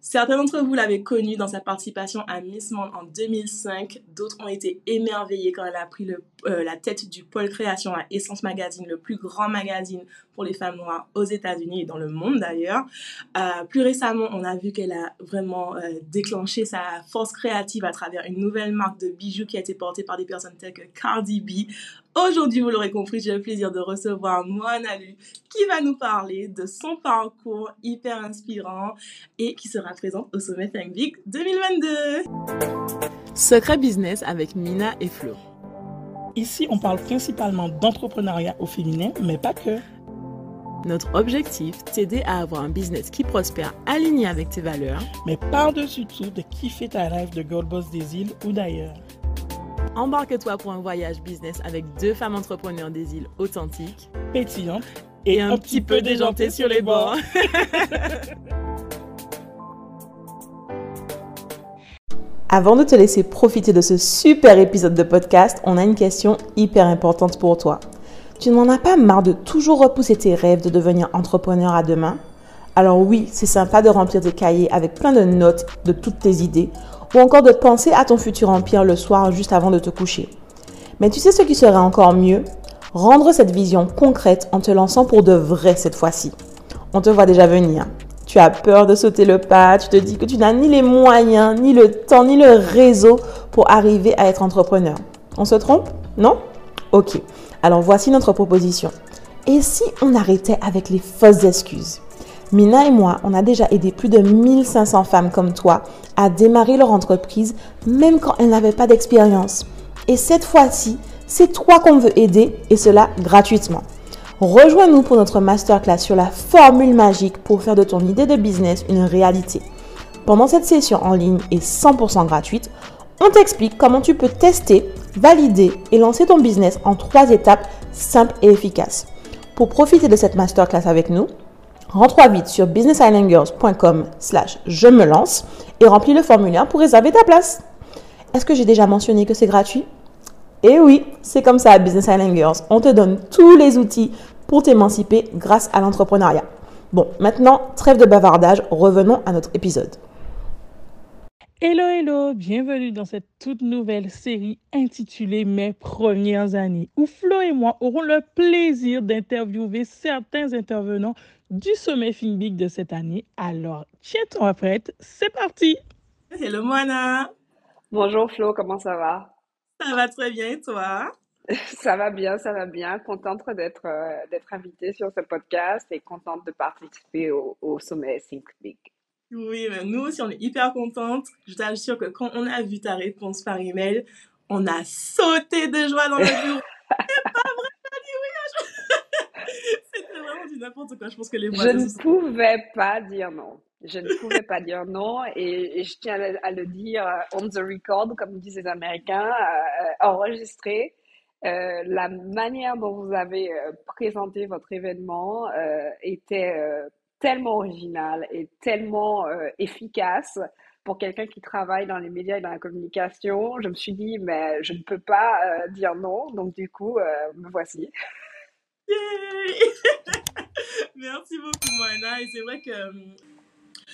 Certains d'entre vous l'avaient connue dans sa participation à Miss Monde en 2005. D'autres ont été émerveillés quand elle a pris euh, la tête du pôle création à Essence Magazine, le plus grand magazine pour les femmes noires aux États-Unis et dans le monde d'ailleurs. Euh, plus récemment, on a vu qu'elle a vraiment euh, déclenché sa force créative à travers une nouvelle marque de bijoux qui a été portée par des personnes telles que Cardi B. Aujourd'hui, vous l'aurez compris, j'ai le plaisir de recevoir Moana Lu qui va nous parler de son parcours hyper inspirant et qui sera présente au sommet Think Big 2022. Secret Business avec Mina et Flo. Ici, on parle principalement d'entrepreneuriat au féminin, mais pas que. Notre objectif, t'aider à avoir un business qui prospère aligné avec tes valeurs, mais par-dessus tout, de kiffer ta rêve de Gold Boss des îles ou d'ailleurs. Embarque-toi pour un voyage business avec deux femmes entrepreneurs des îles authentiques, pétillantes et, un, petit peu déjantées sur les bords. Avant de te laisser profiter de ce super épisode de podcast, on a une question hyper importante pour toi. Tu n'en as pas marre de toujours repousser tes rêves de devenir entrepreneur à demain? Alors oui, c'est sympa de remplir tes cahiers avec plein de notes de toutes tes idées ou encore de penser à ton futur empire le soir juste avant de te coucher. Mais tu sais ce qui serait encore mieux? Rendre cette vision concrète en te lançant pour de vrai cette fois-ci. On te voit déjà venir. Tu as peur de sauter le pas, tu te dis que tu n'as ni les moyens, ni le temps, ni le réseau pour arriver à être entrepreneur. On se trompe? Non? Ok. Alors voici notre proposition. Et si on arrêtait avec les fausses excuses? Mina et moi, on a déjà aidé plus de 1500 femmes comme toi à démarrer leur entreprise même quand elles n'avaient pas d'expérience. Et cette fois-ci, c'est toi qu'on veut aider et cela gratuitement. Rejoins-nous pour notre masterclass sur la formule magique pour faire de ton idée de business une réalité. Pendant cette session en ligne et 100% gratuite, on t'explique comment tu peux tester, valider et lancer ton business en trois étapes simples et efficaces. Pour profiter de cette masterclass avec nous, rentre vite sur businessislandgirls.com slash je me lance et remplis le formulaire pour réserver ta place. Est-ce que j'ai déjà mentionné que c'est gratuit? Eh oui, c'est comme ça à Business Island. On te donne tous les outils pour t'émanciper grâce à l'entrepreneuriat. Bon, maintenant, trêve de bavardage, revenons à notre épisode. Hello, hello, bienvenue dans cette toute nouvelle série intitulée Mes premières années, où Flo et moi aurons le plaisir d'interviewer certains intervenants du sommet Finbig de cette année. Alors, tiens-toi prête, c'est parti! Hello Moana! Bonjour Flo, comment ça va? Ça va très bien, toi? Ça va bien, ça va bien. Contente d'être euh, d'être invitée sur ce podcast et contente de participer au, au sommet Think Big. Oui, mais nous aussi, on est hyper contentes. Je t'assure que quand on a vu ta réponse par email, on a sauté de joie dans le bureau. C'est pas vrai, t'as dit oui. C'était vraiment du n'importe quoi. Je pense que les Je ne pouvais pas dire non. Je ne pouvais pas dire non et, et je tiens à le, à le, dire euh, on the record, comme disent les Américains, euh, enregistré. Euh, la manière dont vous avez euh, présenté votre événement euh, était euh, tellement original et tellement euh, efficace pour quelqu'un qui travaille dans les médias et dans la communication. Je me suis dit, mais je ne peux pas euh, dire non. Donc, du coup, euh, me voici. Merci beaucoup, Moana. Et c'est vrai que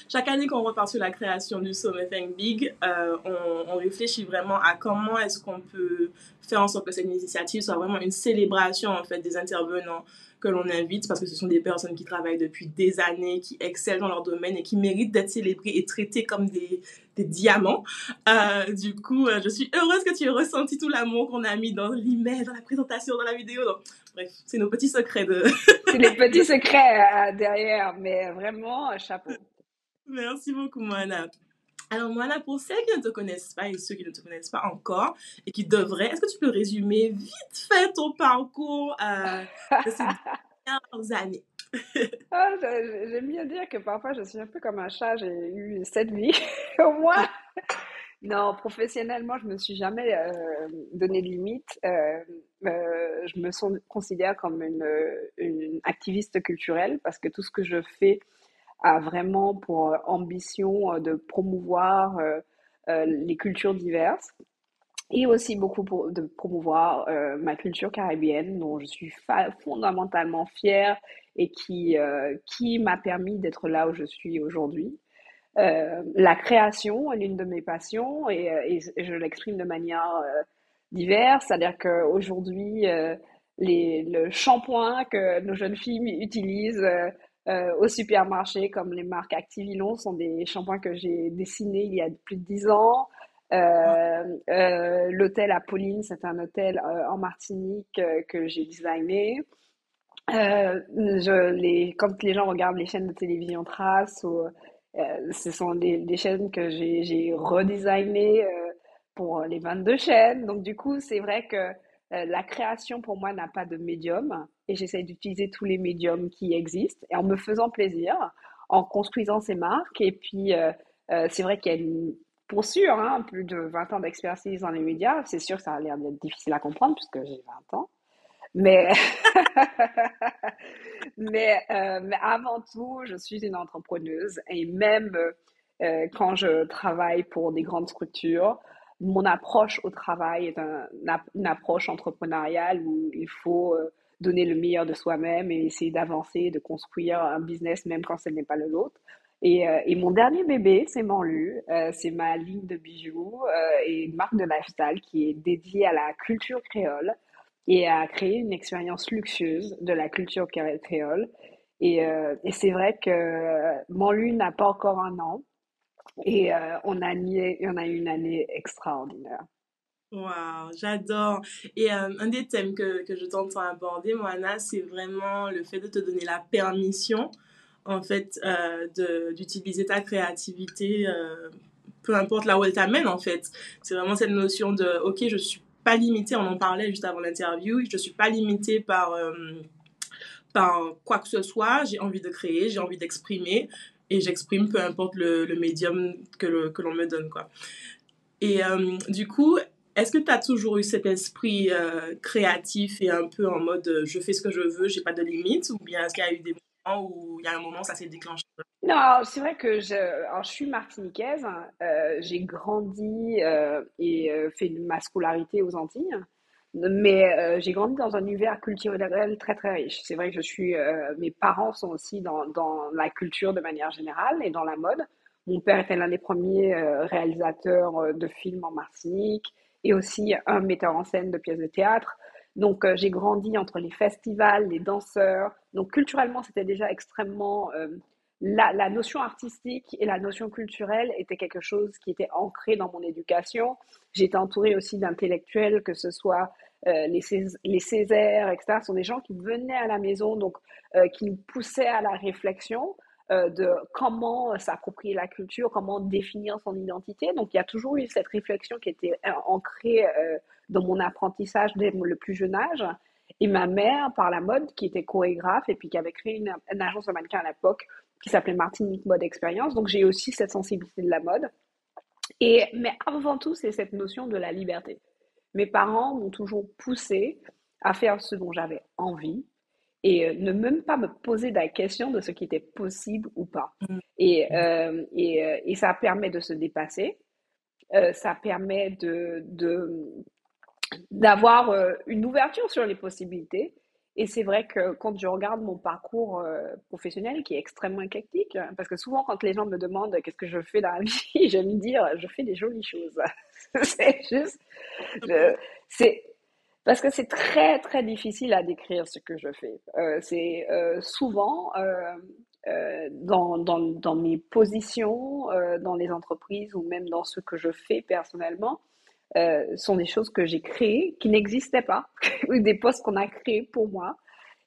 chaque année qu'on repart sur la création du sommet Think Big, euh, on, réfléchit vraiment à comment est-ce qu'on peut faire en sorte que cette initiative soit vraiment une célébration en fait des intervenants que l'on invite parce que ce sont des personnes qui travaillent depuis des années, qui excellent dans leur domaine et qui méritent d'être célébrées et traitées comme des, diamants. Euh, du coup, euh, je suis heureuse que tu aies ressenti tout l'amour qu'on a mis dans l'email, dans la présentation, dans la vidéo. Bref, c'est nos petits secrets de... c'est les petits secrets euh, derrière, mais vraiment, chapeau. Merci beaucoup, Moana. Alors, Moana, pour celles qui ne te connaissent pas et ceux qui ne te connaissent pas encore et qui devraient, est-ce que tu peux résumer vite fait ton parcours euh, de ces dernières années? ah, J'aime bien dire que parfois je suis un peu comme un chat, j'ai eu sept vies au moins. Non, professionnellement, je me suis jamais euh, donné de limite. Euh, euh, je me son, considère comme une, activiste culturelle parce que tout ce que je fais a vraiment pour ambition de promouvoir les cultures diverses et aussi beaucoup pour, de promouvoir ma culture caribéenne dont je suis fondamentalement fière et qui, qui m'a permis d'être là où je suis aujourd'hui. La création est l'une de mes passions et, et je l'exprime de manière diverse. C'est-à-dire qu'aujourd'hui, les, le shampoing que nos jeunes filles utilisent euh, au supermarché, comme les marques Activilon, sont des shampoings que j'ai dessinés il y a plus de dix ans. Euh, euh, l'hôtel Apolline, c'est un hôtel en Martinique que j'ai designé. Je, les, quand les gens regardent les chaînes de télévision Trace, ou, ce sont des, des chaînes que j'ai redesignées pour les 22 chaînes. Donc du coup, c'est vrai que euh, la création pour moi n'a pas de médium et j'essaie d'utiliser tous les médiums qui existent et en me faisant plaisir, en construisant ces marques. Et puis, euh, euh, c'est vrai qu'il y a une, pour sûr, hein, plus de 20 ans d'expertise dans les médias. C'est sûr que ça a l'air d'être difficile à comprendre puisque j'ai 20 ans. Mais, mais, mais, avant tout, je suis une entrepreneuse et même quand je travaille pour des grandes structures, mon approche au travail est une approche entrepreneuriale où il faut euh, donner le meilleur de soi-même et essayer d'avancer, de construire un business même quand ce n'est pas le nôtre. Et, euh, et, mon dernier bébé, c'est Manlu, euh, c'est ma ligne de bijoux et une marque de lifestyle qui est dédiée à la culture créole et à créer une expérience luxueuse de la culture créole. Et, et c'est vrai que Manlu n'a pas encore un an, et euh, on, a on a eu une année extraordinaire. Waouh, j'adore. Et euh, un des thèmes que, que je t'entends aborder, Moana, c'est vraiment le fait de te donner la permission, en fait, euh, d'utiliser ta créativité, peu importe là où elle t'amène, en fait. C'est vraiment cette notion de, ok, je suis pas limitée, on en parlait juste avant l'interview, je suis pas limitée par, par quoi que ce soit, j'ai envie de créer, j'ai envie d'exprimer, et j'exprime peu importe le, médium que, l'on me donne quoi. Et euh, du coup, est-ce que tu as toujours eu cet esprit euh, créatif et un peu en mode euh, je fais ce que je veux, j'ai pas de limite ou bien est-ce qu'il y a eu des où il y a un moment ça s'est déclenché Non, c'est vrai que je, alors, je suis martiniquaise, hein. j'ai grandi et fait ma scolarité aux Antilles. Mais euh, j'ai grandi dans un univers culturel très très riche. C'est vrai que je suis, euh, mes parents sont aussi dans, dans, la culture de manière générale et dans la mode. Mon père était l'un des premiers euh, réalisateurs de films en Martinique et aussi un metteur en scène de pièces de théâtre. Donc j'ai grandi entre les festivals, les danseurs. Donc culturellement, c'était déjà extrêmement la, la, notion artistique et la notion culturelle était quelque chose qui était ancré dans mon éducation. J'étais entourée aussi d'intellectuels, que ce soit euh, les, les Césaires, etc. Ce sont des gens qui venaient à la maison, donc euh, qui nous poussaient à la réflexion euh, de comment s'approprier la culture, comment définir son identité. Donc il y a toujours eu cette réflexion qui était ancrée dans mon apprentissage dès le plus jeune âge. Et ma mère, par la mode, qui était chorégraphe et puis qui avait créé une, une agence de mannequins à l'époque, qui s'appelait Martinique Mode Experience. Donc j'ai aussi cette sensibilité de la mode. Et, mais avant tout, c'est cette notion de la liberté. Mes parents m'ont toujours poussé à faire ce dont j'avais envie et euh, ne même pas me poser la question de ce qui était possible ou pas. Mm. Et, euh, et, euh, et, ça permet de se dépasser, ça permet de, d'avoir une ouverture sur les possibilités et c'est vrai que quand je regarde mon parcours euh, professionnel, qui est extrêmement éclectique, parce que souvent quand les gens me demandent qu'est-ce que je fais dans la vie, j'aime dire je fais des jolies choses. c'est juste, c'est parce que c'est très très difficile à décrire ce que je fais. Euh, c'est euh, souvent dans, dans, dans, mes positions, dans les entreprises ou même dans ce que je fais personnellement, euh, sont des choses que j'ai créées qui n'existaient pas, ou des postes qu'on a créés pour moi.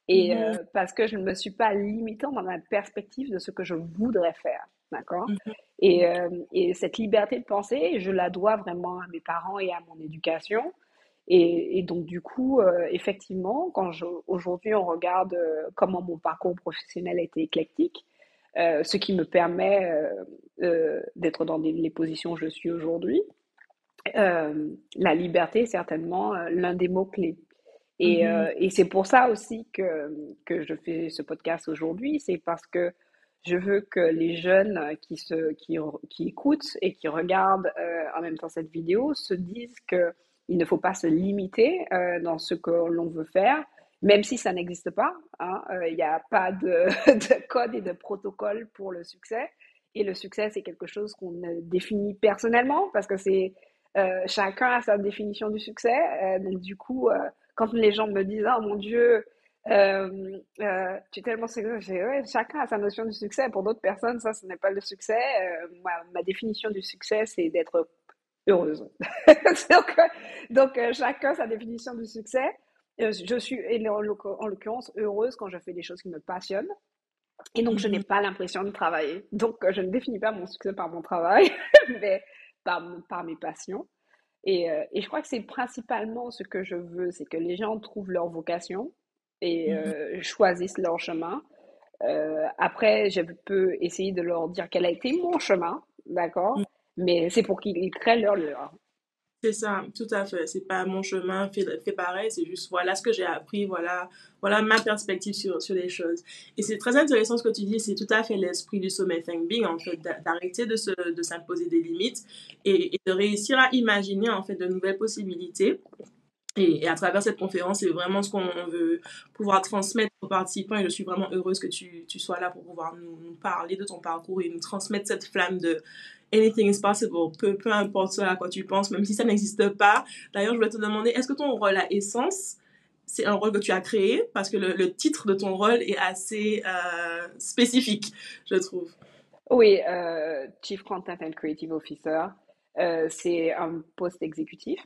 Et mhm. euh, parce que je ne me suis pas limitée dans la perspective de ce que je voudrais faire. D'accord? Mhm. et, euh, et, cette liberté de penser, je la dois vraiment à mes parents et à mon éducation. Et, et donc, du coup, effectivement, quand aujourd'hui on regarde comment mon parcours professionnel a été éclectique, ce qui me permet d'être dans les positions où je suis aujourd'hui, euh, la liberté est certainement euh, l'un des mots-clés. Et, mm-hmm. euh, et c'est pour ça aussi que, que je fais ce podcast aujourd'hui, c'est parce que je veux que les jeunes qui, se, qui, qui écoutent et qui regardent en même temps cette vidéo se disent qu'il ne faut pas se limiter dans ce que l'on veut faire, même si ça n'existe pas. Hein, il n'y a pas de, de, code et de protocole pour le succès. et le succès, c'est quelque chose qu'on définit personnellement parce que c'est chacun a sa définition du succès. donc du coup, quand les gens me disent oh mon Dieu, euh, euh, tu es tellement ouais, chacun a sa notion du succès. Pour d'autres personnes, ça, ce n'est pas le succès. Euh, moi, ma définition du succès, c'est d'être heureuse. donc, donc euh, chacun sa définition du succès. Euh, je suis, en l'occurrence, heureuse quand je fais des choses qui me passionnent. Et donc, je n'ai mhm. pas l'impression de travailler. Donc, je ne définis pas mon succès par mon travail, mais par, par mes passions. Et, et je crois que c'est principalement ce que je veux, c'est que les gens trouvent leur vocation et mmh euh, choisissent leur chemin. Euh, après, je peux essayer de leur dire quel a été mon chemin, d'accord? Mmh. Mais c'est pour qu'ils créent leur leur. C'est ça, tout à fait. C'est pas mon chemin fait, fait pareil, c'est juste voilà ce que j'ai appris, voilà, voilà ma perspective sur, sur les choses. Et c'est très intéressant ce que tu dis, c'est tout à fait l'esprit du sommet Think Big, en fait, d'arrêter de, se, de s'imposer des limites et, de réussir à imaginer en fait de nouvelles possibilités et, à travers cette conférence, c'est vraiment ce qu'on veut pouvoir transmettre aux participants. Et je suis vraiment heureuse que tu, tu sois là pour pouvoir nous, parler de ton parcours et nous transmettre cette flamme de anything is possible, peu, peu importe ce à quoi tu penses, même si ça n'existe pas. D'ailleurs, je voulais te demander, est-ce que ton rôle à Essence, c'est un rôle que tu as créé? Parce que le, le titre de ton rôle est assez euh, spécifique, je trouve. Oui, euh, Chief Content and Creative Officer, euh, c'est un poste exécutif.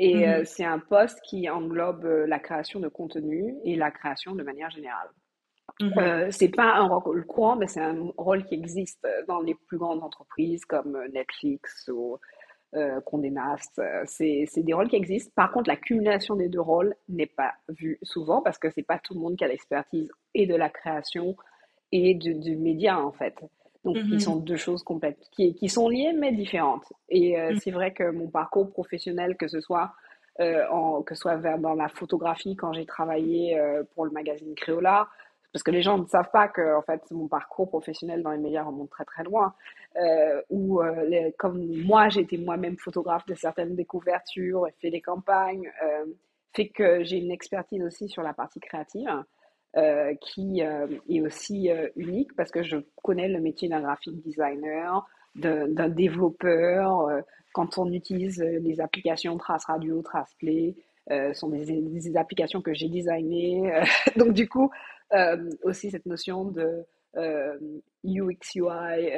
Et euh, c'est un poste qui englobe la création de contenu et la création de manière générale. Mmh euh, c'est pas un rôle courant, mais c'est un rôle qui existe dans les plus grandes entreprises comme Netflix ou euh, Condé Nast. C'est, des rôles qui existent. Par contre, la cumulation des deux rôles n'est pas vue souvent parce que c'est pas tout le monde qui a l'expertise et de la création et du, du média en fait. Donc, qui mmh sont deux choses complètes, qui, qui sont liées mais différentes. Et euh, mmh. c'est vrai que mon parcours professionnel, que ce soit, euh, en, que ce soit vers, dans la photographie, quand j'ai travaillé euh, pour le magazine Créola, parce que les gens ne savent pas que en fait, mon parcours professionnel dans les médias remonte très très loin. Euh, ou comme moi, j'ai été moi-même photographe de certaines découvertures et fait des campagnes, fait que j'ai une expertise aussi sur la partie créative. Euh, qui euh, est aussi euh, unique parce que je connais le métier d'un graphic designer, d'un développeur. quand on utilise les applications Trace Radio, Trace Play, sont des, des, applications que j'ai designées. donc du coup, aussi cette notion de UX UI,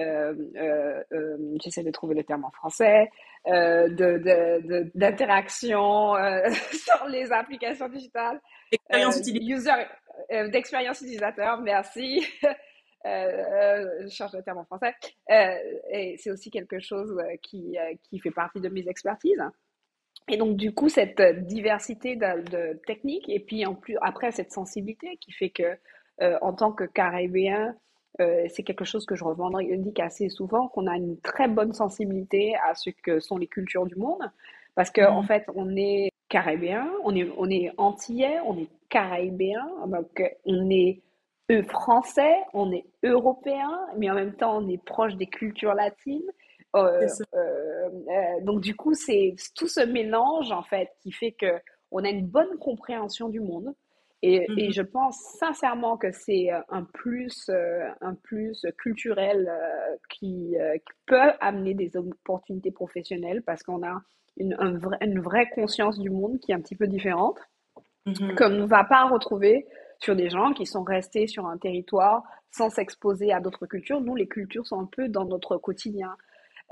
j'essaie de trouver le terme en français, d'interaction de, de, sur les applications digitales. Expérience utilisateur. Euh, d'expérience utilisateur, merci. Euh, euh, je change de terme en français. Euh, et c'est aussi quelque chose qui, qui fait partie de mes expertises. Et donc, du coup, cette diversité de, de techniques et puis en plus, après, cette sensibilité qui fait que, en tant que caribéen, c'est quelque chose que je revendique assez souvent, qu'on a une très bonne sensibilité à ce que sont les cultures du monde. Parce qu'en en mmh. fait, on est caribéen, on est, on est antillais, on est caribéen, donc on est français, on est européen, mais en même temps on est proche des cultures latines. Euh, euh, euh, donc du coup, c'est tout ce mélange en fait qui fait que on a une bonne compréhension du monde. Et, et mm-hmm. je pense sincèrement que c'est un plus, un plus culturel qui, qui, peut amener des opportunités professionnelles parce qu'on a une, une vraie conscience du monde qui est un petit peu différente, mm-hmm. qu'on ne va pas retrouver sur des gens qui sont restés sur un territoire sans s'exposer à d'autres cultures. Nous, les cultures sont un peu dans notre quotidien.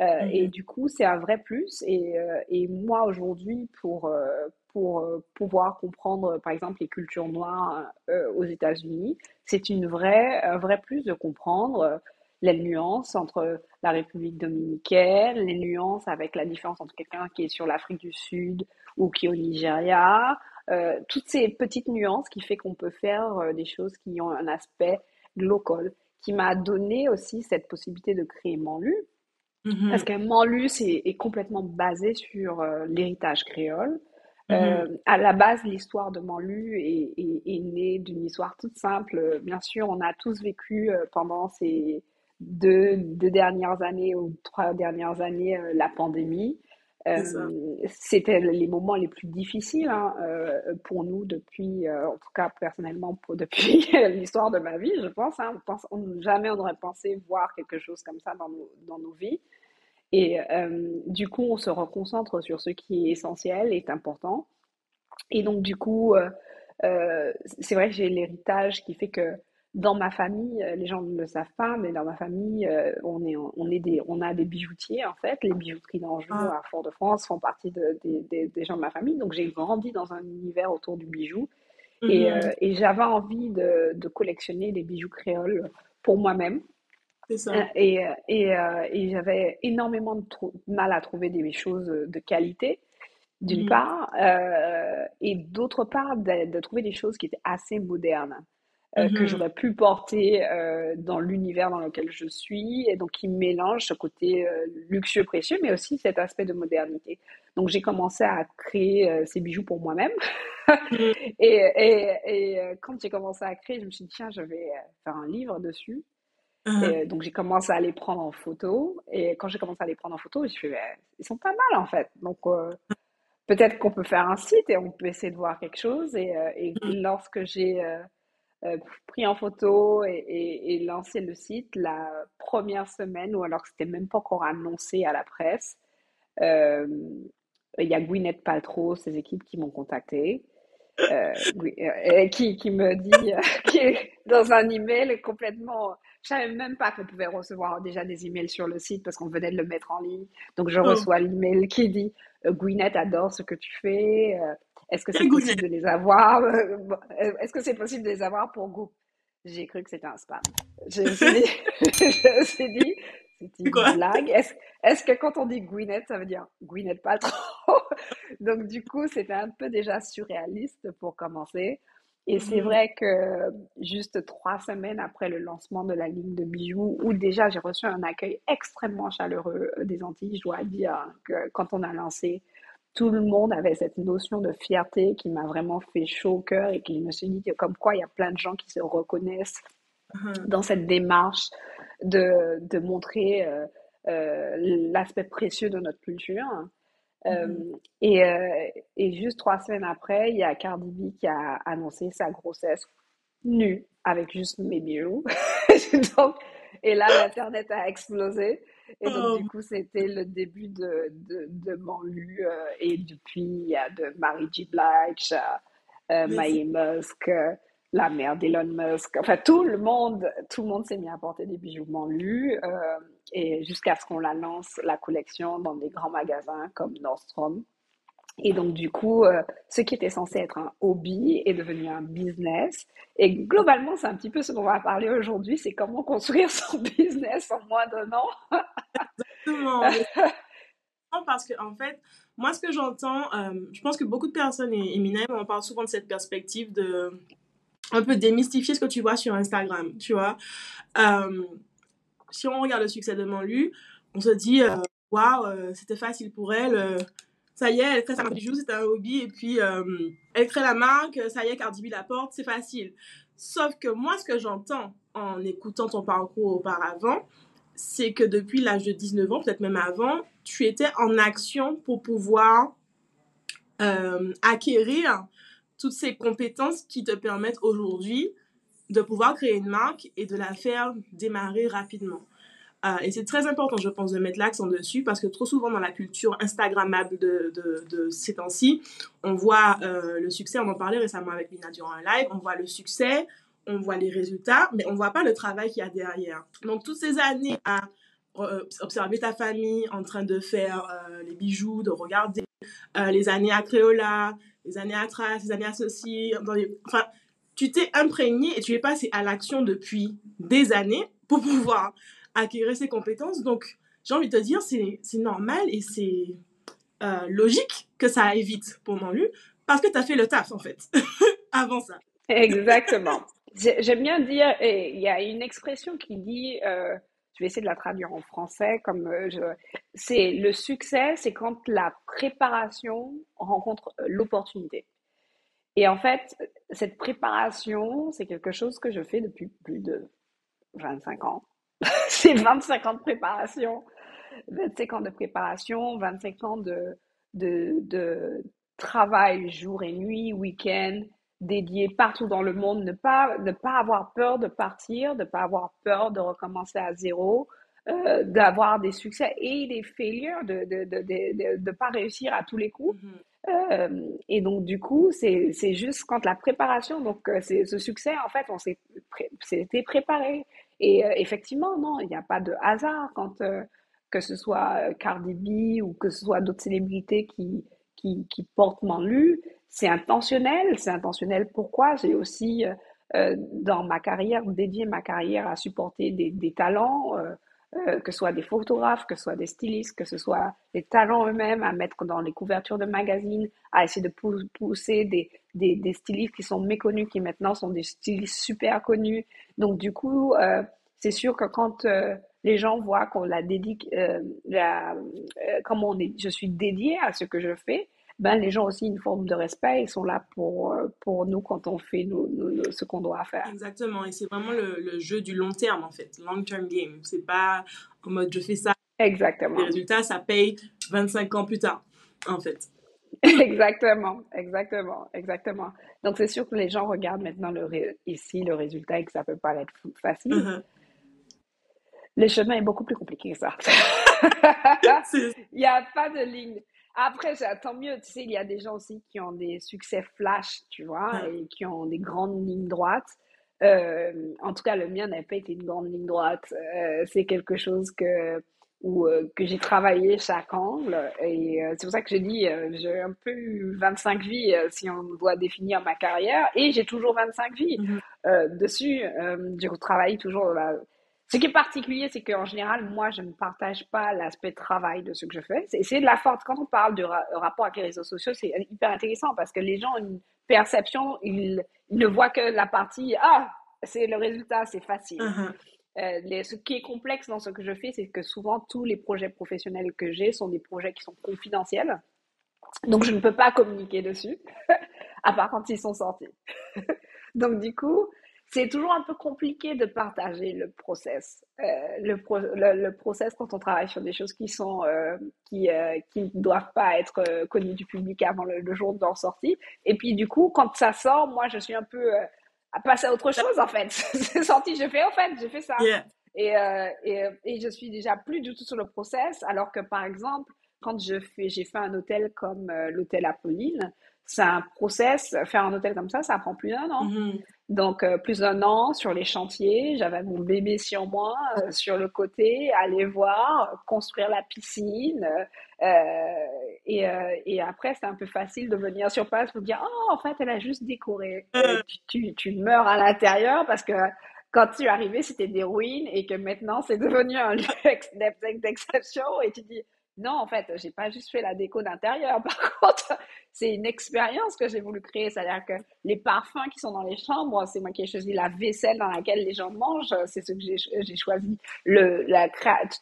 Euh, mm-hmm. Et du coup, c'est un vrai plus. Et, euh, et moi, aujourd'hui, pour, euh, pour pouvoir comprendre, par exemple, les cultures noires aux États-Unis, c'est une vraie, un vrai plus de comprendre les nuances entre la République dominicaine, les nuances avec la différence entre quelqu'un qui est sur l'Afrique du Sud ou qui est au Nigeria, euh, toutes ces petites nuances qui fait qu'on peut faire euh, des choses qui ont un aspect local, qui m'a donné aussi cette possibilité de créer Manlu. Mm-hmm. Parce que Manlu c'est, est complètement basé sur euh, l'héritage créole. Mm-hmm. à la base, l'histoire de Manlu est, est, est née d'une histoire toute simple. Bien sûr, on a tous vécu pendant ces deux, deux, dernières années ou trois dernières années la pandémie. C'était les moments les plus difficiles hein, pour nous depuis, en tout cas personnellement, depuis l'histoire de ma vie, je pense. Hein, on pense jamais on n'aurait pensé voir quelque chose comme ça dans nos, dans nos vies. Et du coup, on se reconcentre sur ce qui est essentiel, est important. Et donc, du coup, c'est vrai que j'ai l'héritage qui fait que dans ma famille, euh, les gens ne le savent pas, mais dans ma famille, euh, on, est, on, est des, on a des bijoutiers, en fait. Les bijouteries d'Anjou ah. à Fort-de-France font partie de, des gens de ma famille. Donc, j'ai grandi dans un univers autour du bijou. Et, mhm. euh, et j'avais envie de, de, collectionner des bijoux créoles pour moi-même. Et, et, et j'avais énormément de mal à trouver des choses de qualité, d'une mhm. part, et d'autre part, de, de, trouver des choses qui étaient assez modernes. Euh, que mmh j'aurais pu porter euh, dans l'univers dans lequel je suis, et donc qui mélange ce côté euh, luxueux, précieux, mais aussi cet aspect de modernité. Donc j'ai commencé à créer ces bijoux pour moi-même. Mmh. et, et, et quand j'ai commencé à créer, je me suis dit, tiens, je vais faire un livre dessus. Mmh. Et donc j'ai commencé à les prendre en photo. Et quand j'ai commencé à les prendre en photo, je me suis dit, ils sont pas mal en fait. Donc peut-être qu'on peut faire un site et on peut essayer de voir quelque chose. Et, et lorsque j'ai euh, pris en photo et, lancé le site la première semaine, ou alors que c'était même pas encore annoncé à la presse. Euh, il y a Gwyneth Paltrow, ses équipes qui m'ont contacté. Euh, qui, qui, me dit, qui est dans un email complètement. Je savais même pas qu'on pouvait recevoir déjà des emails sur le site parce qu'on venait de le mettre en ligne. Donc je oh. reçois l'email qui dit Gwyneth adore ce que tu fais. Est-ce que c'est possible de les avoir? Euh, Est-ce que c'est possible de les avoir pour goût? J'ai cru que c'était un spam. Je me suis dit, je me suis dit c'est une blague. Est-ce que quand on dit Gwyneth, ça veut dire Gwyneth pas trop? Donc du coup, c'était un peu déjà surréaliste pour commencer. Et c'est mmh. vrai que juste trois semaines après le lancement de la ligne de bijoux, où déjà j'ai reçu un accueil extrêmement chaleureux des Antilles, je dois dire que quand on a lancé tout le monde avait cette notion de fierté qui m'a vraiment fait chaud au cœur et qui me suis dit que comme quoi il y a plein de gens qui se reconnaissent uh-huh. dans cette démarche de, de montrer euh, euh, l'aspect précieux de notre culture. Euh, uh-huh. et, et, juste trois semaines après, il y a Cardi B qui a annoncé sa grossesse nue avec juste mes bijoux. Donc, et là, l'Internet a explosé. Et donc, oh. du coup, c'était le début de, de, de mon lu. Euh, et depuis, il y a de Mary G. Blige, euh, euh Musk, euh, la mère d'Elon Musk. Enfin, tout le monde, tout le monde s'est mis à porter des bijoux Manlu. et jusqu'à ce qu'on la lance, la collection, dans des grands magasins comme Nordstrom. Et donc, du coup, euh, ce qui était censé être un hobby est devenu un business. Et globalement, c'est un petit peu ce dont on va parler aujourd'hui, c'est comment construire son business en moins d'un an. Exactement. Parce que, en fait, moi, ce que j'entends, euh, je pense que beaucoup de personnes, et Eminem, on parle souvent de cette perspective de un peu démystifier ce que tu vois sur Instagram, tu vois. Euh, si on regarde le succès de Manlu, on se dit, waouh, c'était facile pour elle ça y est, elle crée sa marque bijoux, c'est un hobby, et puis euh, elle crée la marque, ça y est, Cardi B la porte, c'est facile. Sauf que moi, ce que j'entends en écoutant ton parcours auparavant, c'est que depuis l'âge de 19 ans, peut-être même avant, tu étais en action pour pouvoir euh, acquérir toutes ces compétences qui te permettent aujourd'hui de pouvoir créer une marque et de la faire démarrer rapidement. Euh, et c'est très important, je pense, de mettre l'accent dessus parce que trop souvent dans la culture Instagrammable de, de, ces temps-ci, on voit euh, le succès, on en parlait récemment avec Lina durant un live, on voit le succès, on voit les résultats, mais on voit pas le travail qu'il y a derrière. Donc toutes ces années à euh, observer ta famille en train de faire les bijoux, de regarder les années à Créola, les années à Trace, les années associées, dans enfin, tu t'es imprégné et tu es passé à l'action depuis des années pour pouvoir acquérir ces compétences. Donc, j'ai envie de te dire, c'est normal et c'est euh, logique que ça aille vite pour Manlu parce que tu as fait le taf, en fait, avant ça. Exactement. J'aime bien dire, il y a une expression qui dit, euh, je vais essayer de la traduire en français, comme euh, c'est le succès, c'est quand la préparation rencontre l'opportunité. Et en fait, cette préparation, c'est quelque chose que je fais depuis plus de 25 ans. c'est 25 ans de préparation. 25 ans de préparation, 25 ans de, de, de travail jour et nuit, week-end, dédié partout dans le monde, ne pas, ne pas avoir peur de partir, ne pas avoir peur de recommencer à zéro, euh, d'avoir des succès et des failures, de ne de, de, de, pas réussir à tous les coups. Mhm. Euh, et donc, du coup, c'est juste quand la préparation, donc euh, c'est ce succès, en fait, on s'était préparé. Et euh, effectivement, non, il n'y a pas de hasard quand que ce soit Cardi B ou que ce soit d'autres célébrités qui, qui, qui portent Manlu, c'est intentionnel. C'est intentionnel pourquoi? J'ai aussi, dans ma carrière, dédié ma carrière à supporter des, des talents. Euh, que ce soit des photographes, que ce soit des stylistes, que ce soit des talents eux-mêmes à mettre dans les couvertures de magazines, à essayer de pousser des, des, des, stylistes qui sont méconnus, qui maintenant sont des stylistes super connus. Donc du coup, euh, c'est sûr que quand euh, les gens voient qu'on la dédie, la, comment on est, je suis dédiée à ce que je fais, ben, les gens aussi une forme de respect, ils sont là pour, euh, pour nous quand on fait ce qu'on doit faire. Exactement, et c'est vraiment le, le, jeu du long terme en fait, long term game. C'est pas en mode je fais ça. Exactement. Les résultats, ça paye 25 ans plus tard, en fait. exactement, exactement, exactement. Donc c'est sûr que les gens regardent maintenant le ici le résultat et que ça peut pas être facile. Uh-huh. Le chemin est beaucoup plus compliqué que ça. Il n'y a pas de ligne. Après, tant mieux. Tu sais, il y a des gens aussi qui ont des succès flash, tu vois, et qui ont des grandes lignes droites. Euh, en tout cas, le mien n'a pas été une grande ligne droite. Euh, c'est quelque chose que, où, euh, que j'ai travaillé chaque angle. Et c'est pour ça que je dis, j'ai un peu eu 25 vies si on doit définir ma carrière. Et j'ai toujours 25 vies. Mm-hmm. dessus, je travaille toujours la ce qui est particulier, c'est qu'en général, moi, je ne partage pas l'aspect travail de ce que je fais. C'est de la force. Quand on parle du rapport avec les réseaux sociaux, c'est hyper intéressant parce que les gens ont une perception, ils, ne voient que la partie ah, c'est le résultat, c'est facile. Uh-huh. Euh, ce qui est complexe dans ce que je fais, c'est que souvent tous les projets professionnels que j'ai sont des projets qui sont confidentiels. Donc je ne peux pas communiquer dessus, à part quand ils sont sortis. Donc du coup, c'est toujours un peu compliqué de partager le process. Euh, le, le, process quand on travaille sur des choses qui sont euh, qui euh, qui doivent pas être connues du public avant le, jour de leur sortie. Et puis du coup, quand ça sort, moi je suis un peu à passer à autre chose en fait. c'est sorti, je fais en fait, j'ai fait ça. Et, et, et je suis déjà plus du tout sur le process, alors que par exemple, quand je fais, j'ai fait un hôtel comme l'hôtel Apolline, c'est un process. Faire un hôtel comme ça, ça prend plus d'un an. Mm-hmm. Donc, euh, plus d'un an sur les chantiers. J'avais mon bébé sur moi, euh, sur le côté, aller voir, construire la piscine. Euh, et, et, après, c'est un peu facile de venir sur place pour dire Oh, en fait, elle a juste décoré. Tu, tu, meurs à l'intérieur parce que quand tu es arrivé, c'était des ruines et que maintenant, c'est devenu un lieu d'exception. Et tu dis non, en fait, j'ai pas juste fait la déco d'intérieur. Par contre, c'est une expérience que j'ai voulu créer. C'est-à-dire que les parfums qui sont dans les chambres, c'est moi qui ai choisi la vaisselle dans laquelle les gens mangent. C'est ce que j'ai choisi. Le, la,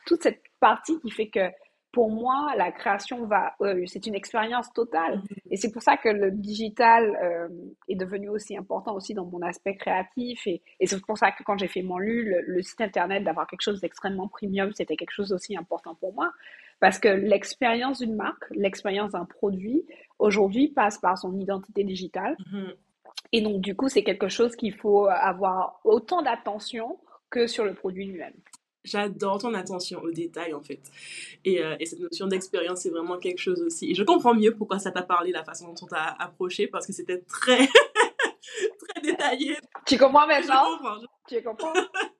toute cette partie qui fait que pour moi, la création va, euh, c'est une expérience totale. Mm-hmm. Et c'est pour ça que le digital euh, est devenu aussi important aussi dans mon aspect créatif. Et, et c'est pour ça que quand j'ai fait mon LU, le, le site internet, d'avoir quelque chose d'extrêmement premium, c'était quelque chose aussi important pour moi. Parce que l'expérience d'une marque, l'expérience d'un produit, aujourd'hui passe par son identité digitale. Mm-hmm. Et donc, du coup, c'est quelque chose qu'il faut avoir autant d'attention que sur le produit lui-même. J'adore ton attention aux détails, en fait. Et, euh, et cette notion d'expérience, c'est vraiment quelque chose aussi. Et je comprends mieux pourquoi ça t'a parlé, la façon dont on t'a approché, parce que c'était très, très détaillé. Tu comprends maintenant? Je comprends. Tu comprends?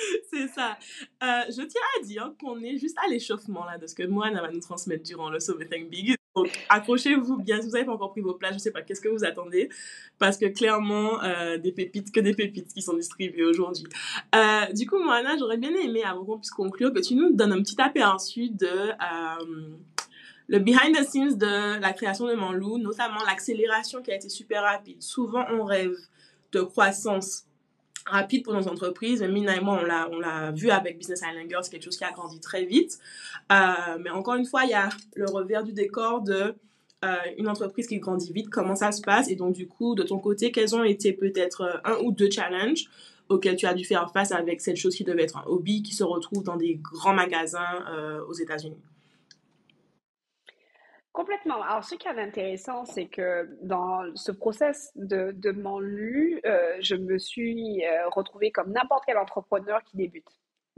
c'est ça. Euh, je tiens à dire qu'on est juste à l'échauffement là de ce que Moine va nous transmettre durant le Something Big. Donc, accrochez-vous bien. Si vous n'avez pas encore pris vos places, je ne sais pas qu'est-ce que vous attendez? Parce que clairement, euh, des pépites, que des pépites qui sont distribuées aujourd'hui. Euh, du coup, Moana, j'aurais bien aimé, avant qu'on puisse conclure, que tu nous donnes un petit aperçu de le behind the scenes de la création de Manlou, notamment l'accélération qui a été super rapide. Souvent, on rêve de croissance rapide pour nos entreprises. Mina et moi, on l'a, on l'a vu avec Business Island Girls, c'est quelque chose qui a grandi très vite. Euh, mais encore une fois, il y a le revers du décor de euh, une entreprise qui grandit vite, comment ça se passe. Et donc, du coup, de ton côté, quels ont été peut-être un ou deux challenges auquel tu as dû faire face avec cette chose qui devait être un hobby qui se retrouve dans des grands magasins euh, aux États-Unis? Complètement. Alors, ce qui est intéressant, c'est que dans ce process de, de mon lu, euh, je me suis euh, retrouvée comme n'importe quel entrepreneur qui débute.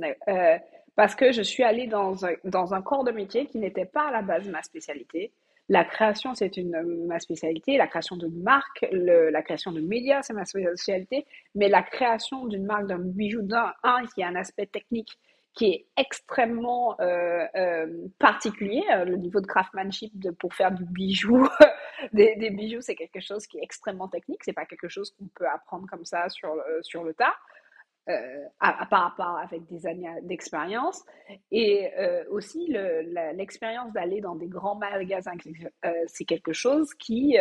Euh, parce que je suis allée dans un, dans un corps de métier qui n'était pas à la base ma spécialité. La création, c'est une ma spécialité. La création d'une marque, la création de médias, c'est ma spécialité. Mais la création d'une marque, d'un bijou, d'un, un, qui a un aspect technique qui est extrêmement euh, euh, particulier. Euh, le niveau de craftsmanship pour faire du bijou, des, bijoux, c'est quelque chose qui est extrêmement technique. C'est pas quelque chose qu'on peut apprendre comme ça sur le, sur le tas. Euh, à, à, par rapport avec des années d'expérience et aussi l'expérience d'aller dans des grands magasins c'est quelque chose qui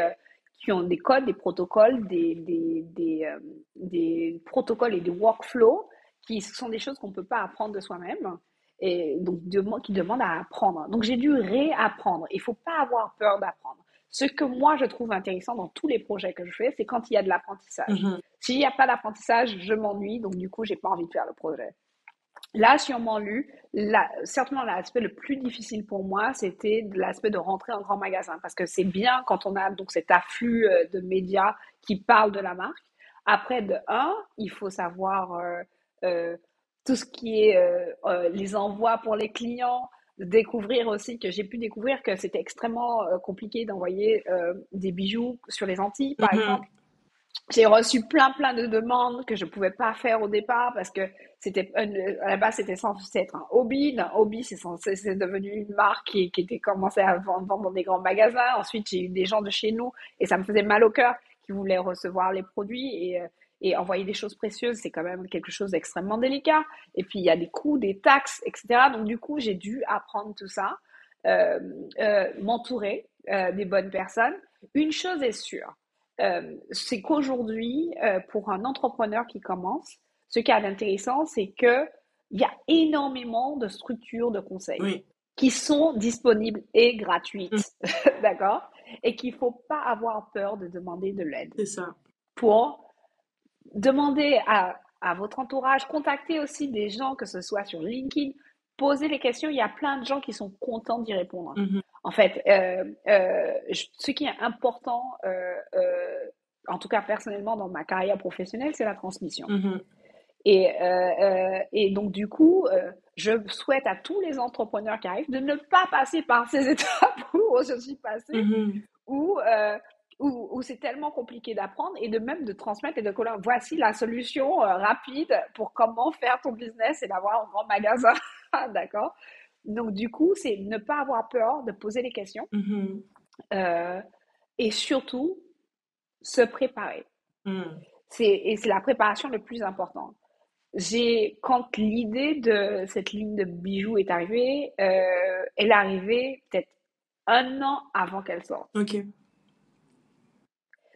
qui ont des codes des protocoles des des, des, des protocoles et des workflows qui sont des choses qu'on ne peut pas apprendre de soi-même et donc qui demandent à apprendre. Donc j'ai dû réapprendre. Il ne faut pas avoir peur d'apprendre. Ce que moi je trouve intéressant dans tous les projets que je fais, c'est quand il y a de l'apprentissage. Mm-hmm. S'il n'y a pas d'apprentissage, je m'ennuie, donc du coup j'ai pas envie de faire le projet. Là, sûrement lu, la, certainement l'aspect le plus difficile pour moi, c'était l'aspect de rentrer en grand magasin, parce que c'est bien quand on a donc cet afflux euh, de médias qui parlent de la marque. Après, de un, il faut savoir euh, tout ce qui est euh, euh, les envois pour les clients, découvrir aussi que j'ai pu découvrir que c'était extrêmement compliqué d'envoyer des bijoux sur les Antilles, par mm-hmm. exemple. J'ai reçu plein plein de demandes que je pouvais pas faire au départ parce que c'était à la base c'était censé être un hobby, d'un hobby c'est c'est devenu une marque qui, qui était commencée à vendre, vendre dans des grands magasins. Ensuite j'ai eu des gens de chez nous et ça me faisait mal au cœur qui voulaient recevoir les produits et et envoyer des choses précieuses, c'est quand même quelque chose d'extrêmement délicat. Et puis, il y a des coûts, des taxes, etc. Donc, du coup, j'ai dû apprendre tout ça, euh, euh, m'entourer euh, des bonnes personnes. Une chose est sûre, c'est qu'aujourd'hui, pour un entrepreneur qui commence, ce qui est intéressant, c'est que il y a énormément de structures de conseil qui sont disponibles et gratuites, mm. d'accord? Et qu'il faut pas avoir peur de demander de l'aide. C'est ça. Pour demandez à, à, votre entourage, contactez aussi des gens, que ce soit sur LinkedIn, posez les questions. Il y a plein de gens qui sont contents d'y répondre. Mm-hmm. En fait, euh, euh, ce qui est important, euh, en tout cas personnellement dans ma carrière professionnelle, c'est la transmission. Mm-hmm. Et, et, donc, du coup, je souhaite à tous les entrepreneurs qui arrivent de ne pas passer par ces étapes où je suis passée, mm-hmm. où où, c'est tellement compliqué d'apprendre et de même de transmettre et de coller. Voici la solution euh, rapide pour comment faire ton business et d'avoir un grand magasin. D'accord? Donc, du coup, c'est ne pas avoir peur de poser les questions mm-hmm. euh, et surtout se préparer. Mm. Et c'est la préparation le plus important. J'ai, quand l'idée de cette ligne de bijoux est arrivée, euh, elle est arrivée peut-être un an avant qu'elle sorte. Ok.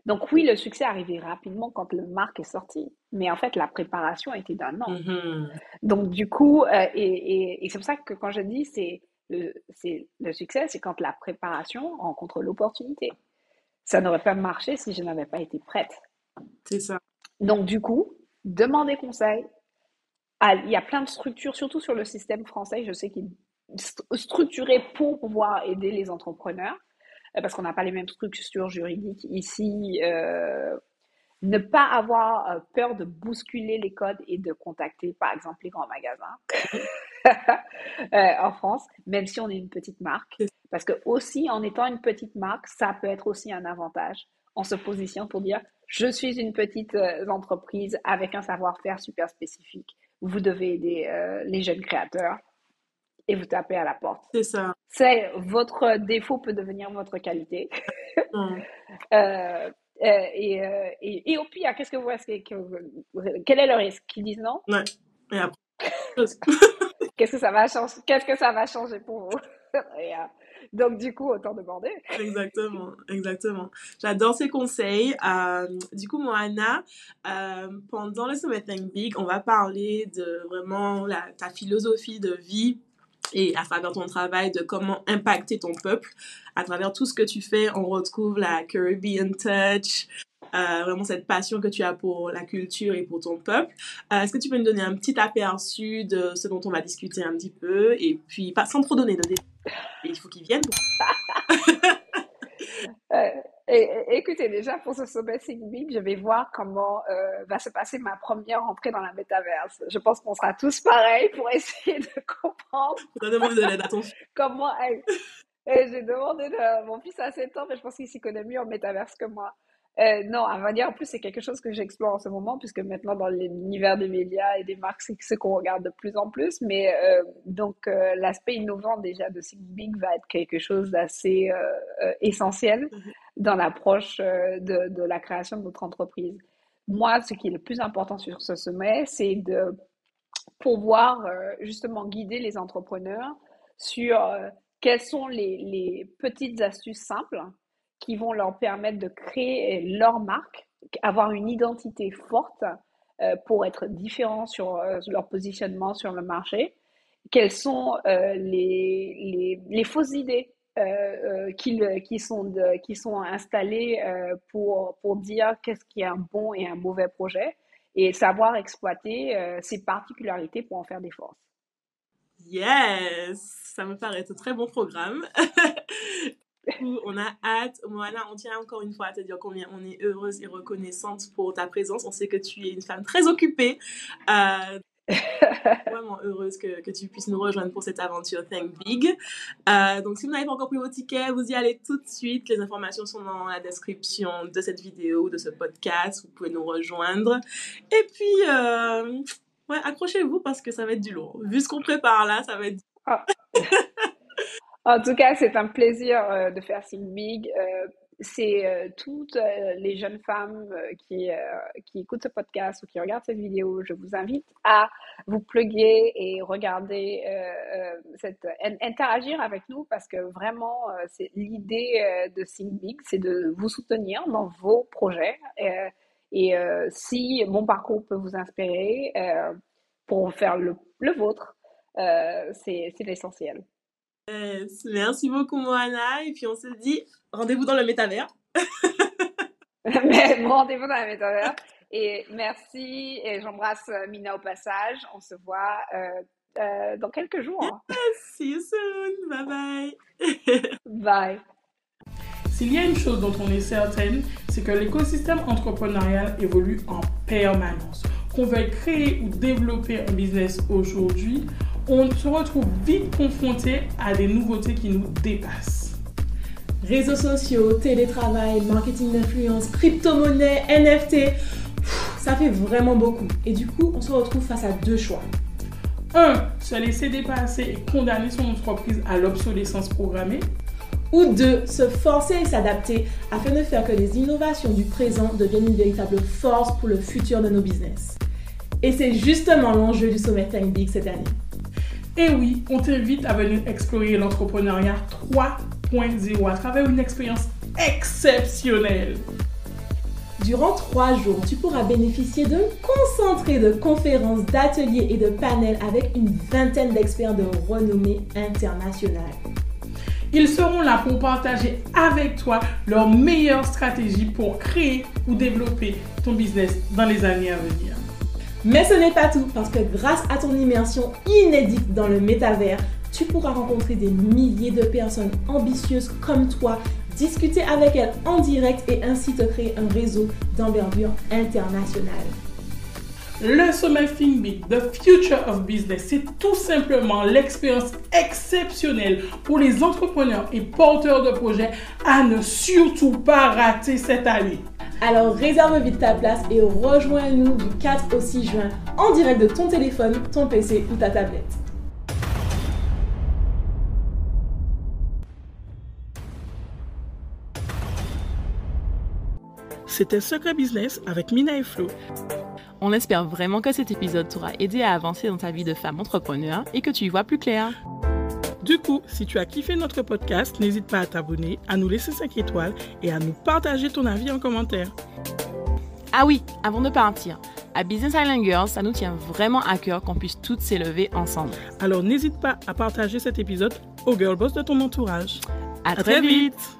Donc oui, le succès est arrivé rapidement quand le marque est sorti, mais en fait la préparation a été d'un an. Mm-hmm. Donc du coup, euh, et, et, c'est pour ça que quand je dis c'est le, c'est le succès, c'est quand la préparation rencontre l'opportunité. Ça n'aurait pas marché si je n'avais pas été prête. C'est ça. Donc du coup, demandez conseil. Ah, il y a plein de structures, surtout sur le système français, je sais qu'il est structuré pour pouvoir aider les entrepreneurs. Euh, parce qu'on n'a pas les mêmes structures juridiques ici. Euh, ne pas avoir euh, peur de bousculer les codes et de contacter, par exemple, les grands magasins en France, même si on est une petite marque. Parce que aussi, en étant une petite marque, ça peut être aussi un avantage en se positionnant pour dire, je suis une petite entreprise avec un savoir-faire super spécifique. Vous devez aider les jeunes créateurs et vous tapez à la porte. C'est ça. C'est votre défaut peut devenir votre qualité. Mm. euh, euh, et, euh, et, et, au pire, qu'est-ce que vous que, quel est le risque? Qu'ils disent non? Ouais. Et après. qu'est-ce que ça va changer Qu'est-ce que ça va changer pour vous? Et, euh, donc, du coup, autant demander. exactement, exactement. J'adore ces conseils. Euh, du coup, moi, Anna, euh, pendant le Summit Think Big, on va parler de vraiment la, ta philosophie de vie et à travers ton travail de comment impacter ton peuple. À travers tout ce que tu fais, on retrouve la Caribbean Touch, euh, vraiment cette passion que tu as pour la culture et pour ton peuple. Euh, Est-ce que tu peux nous donner un petit aperçu de ce dont on va discuter un petit peu? Et puis pas sans trop donner de détails. Il faut qu'ils viennent. Euh, et, écoutez, déjà pour ce sommet Big, je vais voir comment euh, va se passer ma première entrée dans la métaverse. Je pense qu'on sera tous pareils pour essayer de comprendre. demander de l'aide ton comment. J'ai demandé de mon fils à 7 ans, mais je pense qu'il s'y connaît mieux en métaverse que moi. Euh, non, à vrai dire, en plus, c'est quelque chose que j'explore en ce moment, puisque maintenant, dans l'univers des médias et des marques, c'est ce qu'on regarde de plus en plus. Mais euh, donc, euh, l'aspect innovant déjà de Big va être quelque chose d'assez essentiel mhm. Dans l'approche de, de, la création de notre entreprise. Moi, ce qui est le plus important sur ce sommet, c'est de pouvoir justement guider les entrepreneurs sur quelles sont les, petites astuces simples qui vont leur permettre de créer leur marque, avoir une identité forte euh, pour être différents sur euh, leur positionnement sur le marché. Quelles sont euh, les, les, fausses idées qui, qui, sont qui sont installées pour, pour dire qu'est-ce qui est un bon et un mauvais projet et savoir exploiter ces particularités pour en faire des forces. Yes, ça me paraît un très bon programme. on a hâte. Moana, on tient encore une fois à te dire combien on est heureuse et reconnaissante pour ta présence. On sait que tu es une femme très occupée. Euh, vraiment heureuse que, que, tu puisses nous rejoindre pour cette aventure Thank Big. Euh, donc, si vous n'avez pas encore pris vos tickets, vous y allez tout de suite. Les informations sont dans la description de cette vidéo, de ce podcast. Vous pouvez nous rejoindre. Et puis, euh, ouais, accrochez-vous parce que ça va être du lourd. Vu ce qu'on prépare là, ça va être. Ah. En tout cas, c'est un plaisir euh, de faire Think Big. C'est euh, toutes les jeunes femmes qui, qui écoutent ce podcast ou qui regardent cette vidéo, je vous invite à vous pluguer et regarder, cette, interagir avec nous parce que vraiment, c'est l'idée de Think Big, c'est de vous soutenir dans vos projets. et si mon parcours peut vous inspirer pour faire le, le vôtre, c'est l'essentiel. Merci beaucoup, Moana. Et puis, on se dit rendez-vous dans le métavers. rendez-vous dans le métavers. Et merci. Et j'embrasse euh, Mina au passage. On se voit euh, euh, dans quelques jours. See you soon. Bye bye. bye. S'il y a une chose dont on est certaine, c'est que l'écosystème entrepreneurial évolue en permanence. Qu'on veuille créer ou développer un business aujourd'hui, on se retrouve vite confronté à des nouveautés qui nous dépassent. Réseaux sociaux, télétravail, marketing d'influence, crypto-monnaie, NFT, ça fait vraiment beaucoup. Et du coup, on se retrouve face à deux choix. Un, se laisser dépasser et condamner son entreprise à l'obsolescence programmée. Ou deux, se forcer et s'adapter afin de faire que les innovations du présent deviennent une véritable force pour le futur de nos business. Et c'est justement l'enjeu du Sommet Time Big cette année. Et oui, on t'invite à venir explorer l'entrepreneuriat 3.0 à travers une expérience exceptionnelle. Durant trois jours, tu pourras bénéficier d'un concentré de conférences, d'ateliers et de panels avec une vingtaine d'experts de renommée internationale. Ils seront là pour partager avec toi leurs meilleures stratégies pour créer ou développer ton business dans les années à venir. Mais ce n'est pas tout, parce que grâce à ton immersion inédite dans le métavers, tu pourras rencontrer des milliers de personnes ambitieuses comme toi, discuter avec elles en direct et ainsi te créer un réseau d'envergure internationale. Le sommet Think The Future of Business, c'est tout simplement l'expérience exceptionnelle pour les entrepreneurs et porteurs de projets à ne surtout pas rater cette année. Alors réserve vite ta place et rejoins-nous du 4 au 6 juin en direct de ton téléphone, ton PC ou ta tablette. C'était Secret Business avec Mina et Flo. On espère vraiment que cet épisode t'aura aidé à avancer dans ta vie de femme entrepreneur et que tu y vois plus clair. Du coup, si tu as kiffé notre podcast, n'hésite pas à t'abonner, à nous laisser 5 étoiles et à nous partager ton avis en commentaire. Ah oui, avant de partir, à Business Island Girls, ça nous tient vraiment à cœur qu'on puisse toutes s'élever ensemble. Alors n'hésite pas à partager cet épisode aux girl boss de ton entourage. À, très, vite.